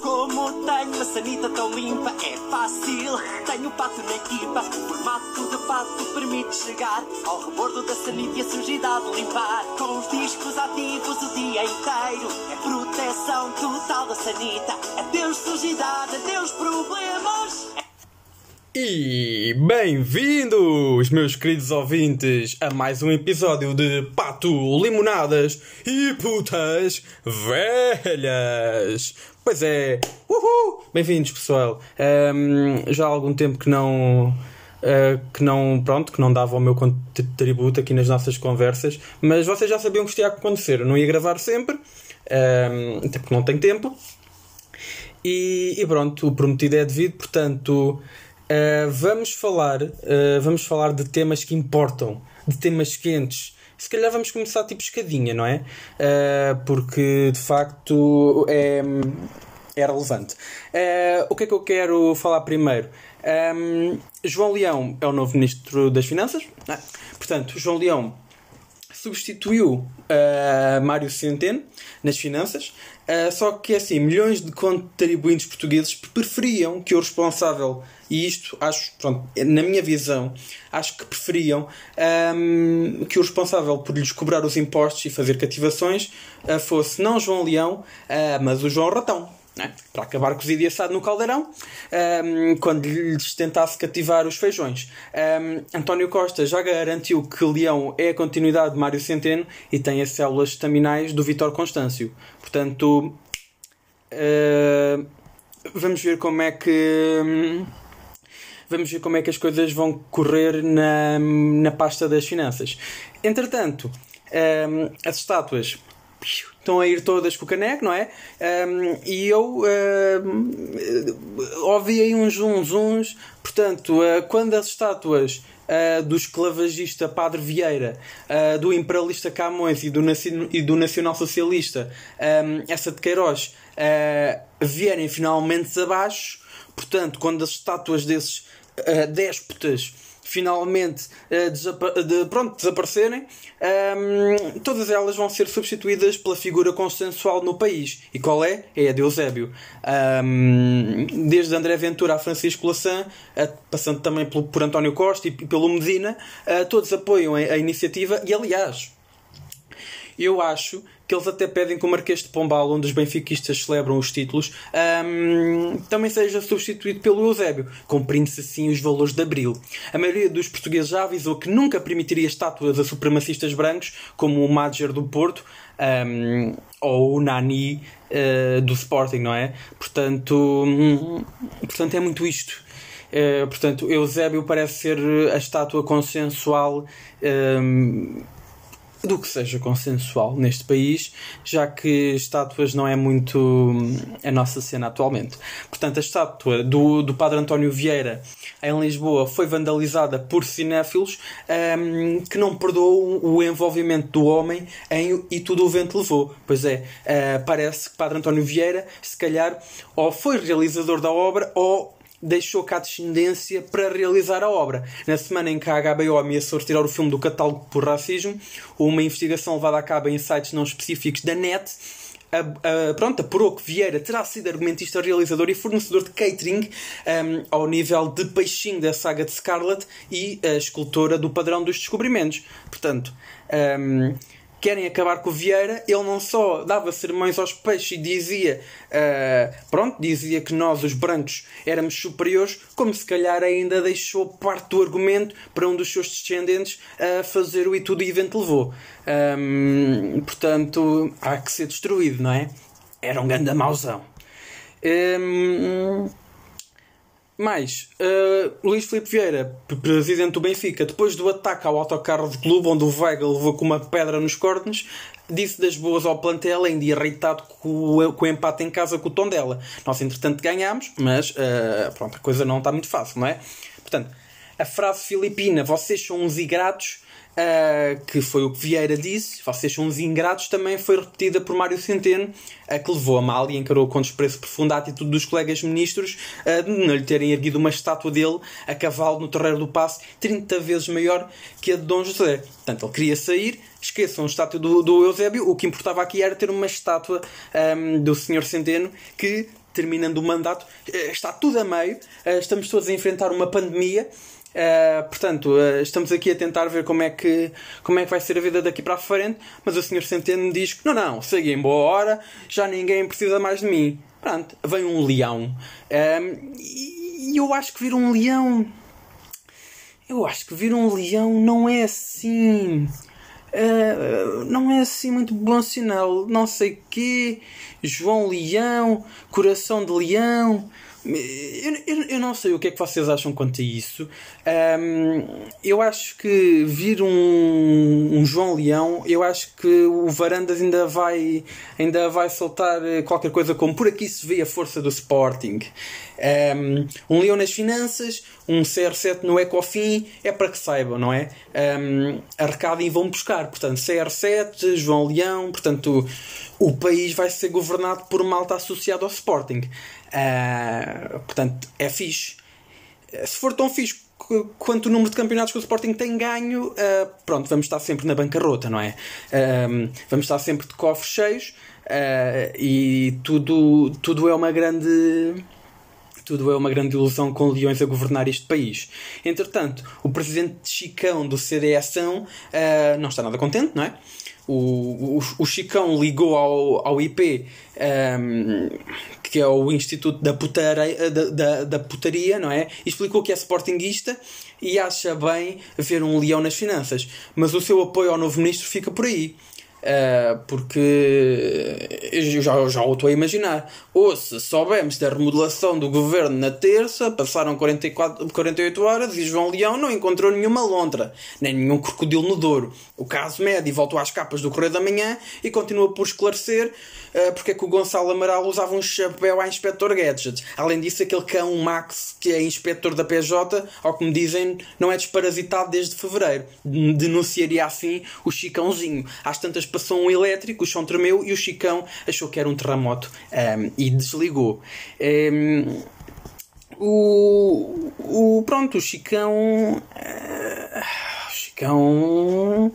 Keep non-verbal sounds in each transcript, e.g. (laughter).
Como tenho uma sanita tão limpa, é fácil. Tenho pato na equipa, o formato de pato permite chegar ao rebordo da sanita e a sujidade limpar. Com os discos ativos o dia inteiro, é proteção total da sanita. Adeus sujidade, adeus problemas. E bem-vindos, meus queridos ouvintes, a mais um episódio de Pato, Limonadas e Putas Velhas. Pois é, uhul! Bem-vindos, pessoal. Ahm, já há algum tempo que não. ah, que não, pronto, que não dava o meu contributo aqui nas nossas conversas, mas vocês já sabiam que isto ia acontecer. Eu não ia gravar sempre, até porque não tenho tempo. E, e pronto, o prometido é devido, portanto, uh, vamos falar, uh, vamos falar de temas que importam, de temas quentes. Se calhar vamos começar tipo escadinha, não é? Uh, porque de facto é, é relevante. O que é que eu quero falar primeiro? Um, João Leão é o novo Ministro das Finanças. Ah, portanto, João Leão substituiu uh, Mário Centeno nas finanças, uh, só que assim, milhões de contribuintes portugueses preferiam que o responsável, e isto acho, pronto, na minha visão, acho que preferiam um, que o responsável por lhes cobrar os impostos e fazer cativações uh, fosse não João Leão, mas o João Ratão. Né? Para acabar cozido e assado no caldeirão, um, quando lhes tentasse cativar os feijões. Um, António Costa já garantiu que Leão é a continuidade de Mário Centeno e tem as células estaminais do Vitor Constâncio. Portanto, uh, vamos ver como é que. hum, Vamos ver como é que as coisas vão correr na, na pasta das finanças. Entretanto, as estátuas estão a ir todas com o caneco, não é? Um, e eu ouvi aí uns uns uns. Portanto, uh, quando as estátuas uh, do esclavagista Padre Vieira, uh, do imperialista Camões e do, e do nacional socialista, um, essa de Queiroz, vierem finalmente abaixo, portanto, quando as estátuas desses uh, déspotas finalmente uh, desapa- de- pronto, desaparecerem, um, todas elas vão ser substituídas pela figura consensual no país. E qual é? É a de Eusébio. Um, desde André Ventura a Francisco Lassan, uh, passando também pelo, por António Costa e pelo Medina, uh, todos apoiam a, a iniciativa e, aliás, eu acho que eles até pedem que o Marquês de Pombal, onde os benfiquistas celebram os títulos, ahm, também seja substituído pelo Eusébio, cumprindo-se assim os valores de Abril. A maioria dos portugueses já avisou que nunca permitiria estátuas a supremacistas brancos, como o Madger do Porto, ahm, ou o Nani eh, do Sporting, não é? Portanto, hum, portanto é muito isto. Eh, portanto, Eusébio parece ser a estátua consensual hum, do que seja consensual neste país, já que estátuas não é muito hum, a nossa cena atualmente. Portanto, a estátua do, do Padre António Vieira em Lisboa foi vandalizada por cinéfilos hum, que não perdoam o envolvimento do homem em E Tudo o Vento Levou. Pois é, ah, parece que Padre António Vieira, se calhar, ou foi realizador da obra ou deixou cá a descendência para realizar a obra. Na semana em que a HBO ameaçou retirar o filme do catálogo por racismo, uma investigação levada a cabo em sites não específicos da net a, a, pronto, apurou que Vieira terá sido argumentista, realizador e fornecedor de catering um, ao nível de peixinho da saga de Scarlet e a escultora do padrão dos descobrimentos. Portanto, um, querem acabar com o Vieira, ele não só dava sermões aos peixes e dizia, ah, pronto, dizia que nós, os brancos, éramos superiores, como se calhar ainda deixou parte do argumento para um dos seus descendentes a fazer o e tudo e evento levou. Ahm, portanto, há que ser destruído, não é? Era um grande mauzão. Ahm, mais, uh, Luís Filipe Vieira, presidente do Benfica, depois do ataque ao autocarro do clube, onde o Veiga levou com uma pedra nos cornos, disse das boas ao plantel, ainda irritado com o, com o empate em casa com o tom dela. Nós, entretanto, ganhámos, mas uh, pronto, a coisa não está muito fácil, não é? Portanto, a frase filipina, vocês são uns ingratos, uh, que foi o que Vieira disse, vocês são uns ingratos, também foi repetida por Mário Centeno, uh, que levou a mal e encarou com desprezo profundo a atitude dos colegas ministros uh, de não lhe terem erguido uma estátua dele a cavalo no terreiro do passe 30 vezes maior que a de Dom José. Portanto, ele queria sair, esqueçam a estátua do, do Eusébio, o que importava aqui era ter uma estátua um, do Senhor Centeno que terminando o mandato, está tudo a meio, estamos todos a enfrentar uma pandemia Uh, portanto, uh, estamos aqui a tentar ver como é, que, como é que vai ser a vida daqui para a frente, mas o Sr. Centeno diz que não, não, boa hora, já ninguém precisa mais de mim. Pronto, vem um leão. Uh, e eu acho que vir um leão. Eu acho que vir um leão não é assim. não é assim muito bom sinal. Não sei quê. João Leão, Coração de Leão. Eu, eu, eu, não sei o que é que vocês acham quanto a isso. Um, eu acho que vir um, um, João Leão, eu acho que o Varandas ainda vai, ainda vai soltar qualquer coisa como por aqui se vê a força do Sporting. Um, um Leão nas finanças, um CR7 no Ecofin, é para que saibam, não é? Um, arrecadem e vão buscar. Portanto, CR7, João Leão, portanto, o, país vai ser governado por malta associada ao Sporting. Uh, portanto, é fixe. Se for tão fixe quanto o número de campeonatos que o Sporting tem ganho, uh, pronto, vamos estar sempre na bancarrota, não é? Uh, vamos estar sempre de cofres cheios e tudo, tudo é uma grande. Tudo é uma grande ilusão com leões a governar este país. Entretanto, o presidente Chicão do CDS não está nada contente, não é? o, o, o Chicão ligou ao, ao IP, um, ehm, que é o Instituto da, putaria, da, da, da, Putaria, não é? E explicou que é sportinguista e acha bem ver um leão nas finanças. Mas o seu apoio ao novo ministro fica por aí. Uh, porque eu já, já o estou a imaginar. Ou se soubemos da remodelação do governo na terça, passaram 44, 48 horas e João Leão não encontrou nenhuma lontra, nem nenhum crocodilo no Douro. O caso médio voltou às capas do Correio da Manhã e continua por esclarecer uh, porque é que o Gonçalo Amaral usava um chapéu a Inspector Gadget. Além disso, aquele cão Max, que é inspetor da PJ, ao que me dizem, não é desparasitado desde fevereiro. Denunciaria assim o Chicãozinho. Às tantas passou um elétrico, o chão tremeu e o Chicão achou que era um terremoto um, e desligou. Um, o, o, pronto, o Chicão. Uh, o Chicão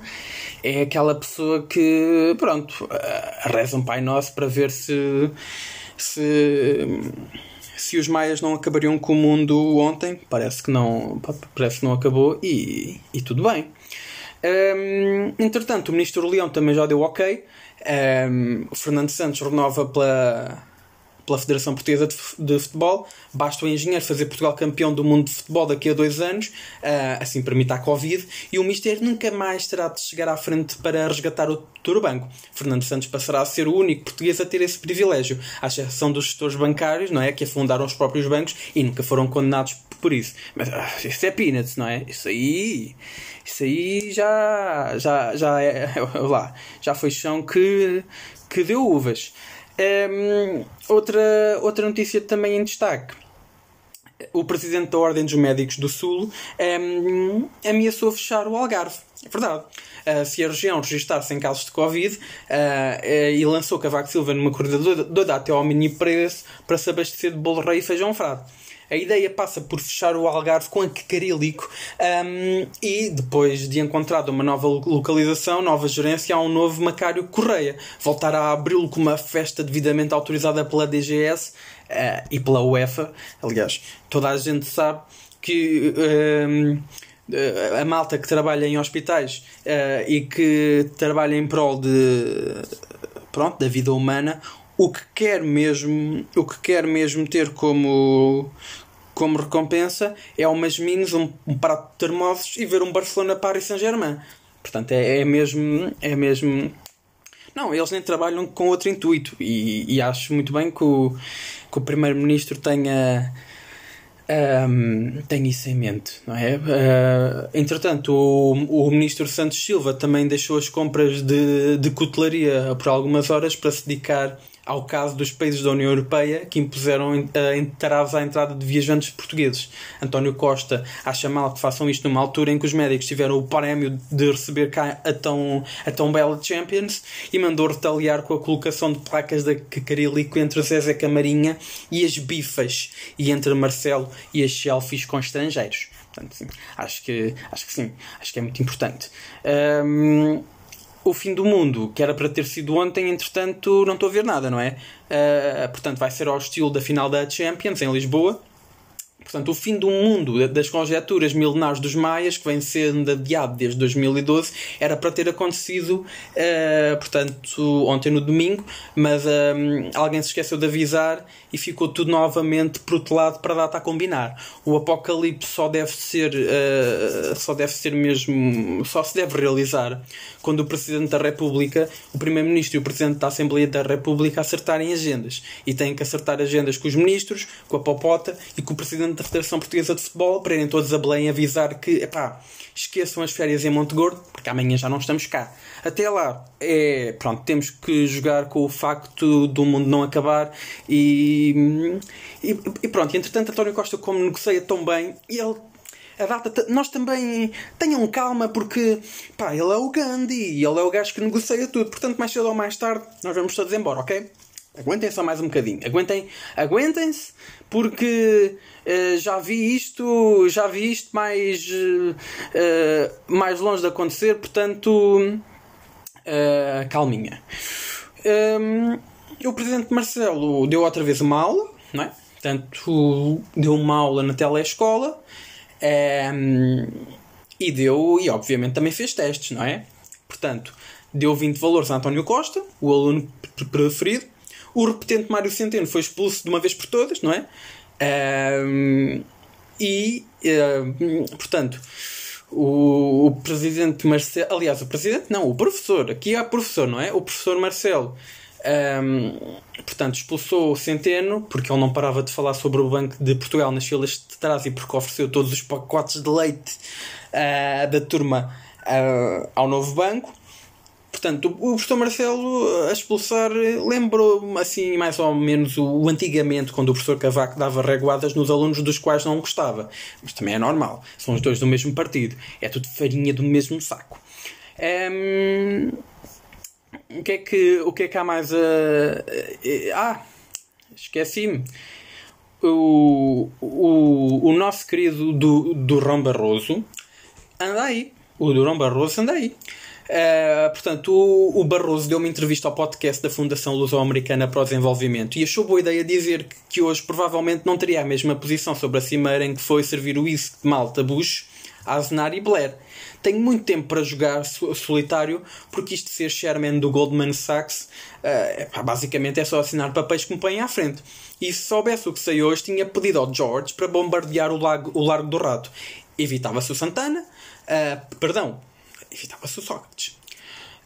é aquela pessoa que, pronto, uh, reza um Pai Nosso para ver se. se se os maias não acabariam com o mundo ontem, parece que não, parece que não acabou e, e tudo bem. Um, entretanto, o ministro Leão também já deu ok. Um, o Fernando Santos renova pela, pela Federação Portuguesa de Futebol. Basta o engenheiro fazer Portugal campeão do mundo de futebol daqui a dois anos, uh, assim permite a Covid, e o Mister nunca mais terá de chegar à frente para resgatar o Banco. Fernando Santos passará a ser o único português a ter esse privilégio, à exceção dos gestores bancários, não é? Que afundaram os próprios bancos e nunca foram condenados por isso. Mas uh, isso é peanuts, não é? Isso aí. Isso aí já, já, já é. (laughs) Lá, já foi chão que, que deu uvas. Um, outra, outra notícia também em destaque. O presidente da Ordem dos Médicos do Sul um, ameaçou fechar o Algarve. É verdade. Uh, se a região registrar-se em casos de Covid uh, uh, e lançou Cavaco Silva numa corrida doida até ao mini preço para se abastecer de bolo rei e feijão frado. A ideia passa por fechar o Algarve com a Cacarilico um, e depois de encontrar uma nova localização, nova gerência, há um novo Macário Correia. Voltar a abri-lo com uma festa devidamente autorizada pela DGS uh, e pela UEFA. Aliás, toda a gente sabe que. Um, a malta que trabalha em hospitais uh, e que trabalha em prol de pronto da vida humana o que quer mesmo o que quer mesmo ter como como recompensa é umas minis, um, um prato de termossos e ver um Barcelona Paris Saint-Germain. Portanto, é, é mesmo. É mesmo. Não, eles nem trabalham com outro intuito e, e acho muito bem que o, que o Primeiro-Ministro tenha. Um, tenha isso em mente, não é? Uh, entretanto, o, o Ministro Santos Silva também deixou as compras de, de cutelaria por algumas horas para se dedicar ao caso dos países da União Europeia que impuseram uh, entraves à entrada de viajantes portugueses. António Costa acha mal que façam isto numa altura em que os médicos tiveram o prémio de receber cá a tão, a tão bela Champions e mandou retaliar com a colocação de placas de Cacarilico entre Zezé Camarinha e as bifas e entre Marcelo e as selfies com estrangeiros. Portanto, sim, acho que, acho que sim, acho que é muito importante. Um, o fim do mundo, que era para ter sido ontem, entretanto, não estou a ver nada, não é? Uh, portanto, vai ser ao estilo da final da Champions em Lisboa. Portanto, o fim do mundo das conjecturas milenares dos maias, que vem sendo adiado desde 2012, era para ter acontecido, uh, portanto, ontem no domingo, mas uh, alguém se esqueceu de avisar e ficou tudo novamente protelado para a data a combinar. O apocalipse só deve ser, uh, só deve ser mesmo, só se deve realizar quando o Presidente da República, o Primeiro-Ministro e o Presidente da Assembleia da República acertarem agendas. E têm que acertar agendas com os ministros, com a Popota e com o Presidente da Federação Portuguesa de Futebol para irem todos a Belém avisar que, epá, esqueçam as férias em Monte Gordo, porque amanhã já não estamos cá. Até lá, é, pronto, temos que jogar com o facto do mundo não acabar e, e, e pronto. Entretanto, António Costa, como negocia tão bem, ele a data. Nós também. Tenham calma, porque. Pá, ele é o Gandhi. Ele é o gajo que negocia tudo. Portanto, mais cedo ou mais tarde, nós vamos todos embora, ok? Aguentem só mais um bocadinho. Aguentem, aguentem-se, porque uh, já vi isto, já vi isto mais, uh, mais longe de acontecer, portanto, uh, calminha. Um, o Presidente Marcelo deu outra vez uma aula, não é? Portanto, deu uma aula na telescola um, e deu, e obviamente também fez testes, não é? Portanto, deu 20 valores a António Costa, o aluno preferido. O repetente Mário Centeno foi expulso de uma vez por todas, não é? Um, e, um, portanto, o, o, presidente Marcelo. Aliás, o presidente, não, o professor. Aqui há professor, não é? O professor Marcelo um, portanto, expulsou o Centeno porque ele não parava de falar sobre o Banco de Portugal nas filas de trás e porque ofereceu todos os pacotes de leite uh, da turma uh, ao novo banco. Portanto, o professor Marcelo a expulsar lembrou assim mais ou menos o, o, antigamente, quando o professor Cavaco dava reguadas nos alunos dos quais não gostava. Mas também é normal, são os dois do mesmo partido, é tudo farinha do mesmo saco. Um, o que é que, o que, é que há mais a. ah, esqueci-me. O, o, o nosso querido do, Durão Barroso anda aí. O Durão Barroso anda aí. Uh, portanto, o, o, Barroso deu uma entrevista ao podcast da Fundação Luso-Americana para o Desenvolvimento e achou boa ideia dizer que, que, hoje provavelmente não teria a mesma posição sobre a cimeira em que foi servir o whisky de Malta Bush, Aznar e Blair. Tenho muito tempo para jogar solitário, porque isto de ser chairman do Goldman Sachs, uh, basicamente é só assinar papéis que me põem à frente. E se soubesse o que sei hoje, tinha pedido ao George para bombardear o, lago, o Largo do Rato. Evitava-se o Santana, uh, perdão, evitava-se o Sócrates.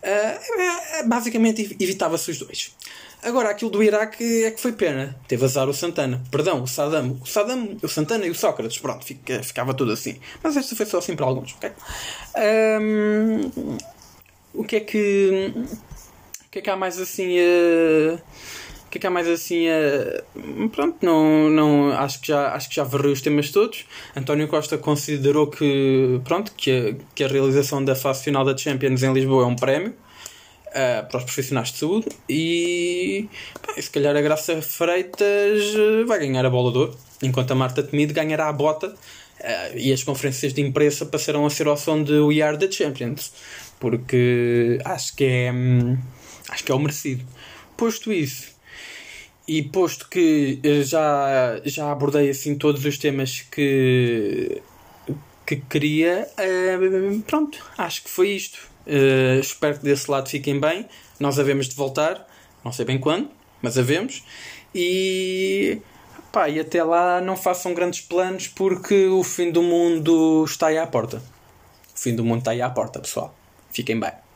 Uh, basicamente evitava-se os dois. Agora, aquilo do Iraque é que foi pena. Teve azar o Santana. Perdão, o Saddam. O Saddam, o Santana e o Sócrates. Pronto, fica, ficava tudo assim. Mas esta foi só assim para alguns, ok? Um, o que é que. O que é que há mais assim. Uh, que é que há mais assim uh, pronto não não acho que já acho que já varreu os temas todos António Costa considerou que pronto que a, que a realização da fase final da Champions em Lisboa é um prémio uh, para os profissionais de saúde e, pá, se calhar a Graça Freitas eh, vai ganhar a bola de ouro, enquanto a Marta Temido ganhará a bota uh, e as conferências de imprensa passarão a ser ao som de We Are the Champions, porque acho que é, hum, acho que é o merecido. Posto isso, e posto que já, já abordei assim todos os temas que, que queria, uh, pronto, acho que foi isto. Uh, espero que desse lado fiquem bem. Nós havemos de voltar, não sei bem quando, mas havemos. E, pá, e até lá não façam grandes planos porque o fim do mundo está aí à porta. O fim do mundo está aí à porta, pessoal. Fiquem bem.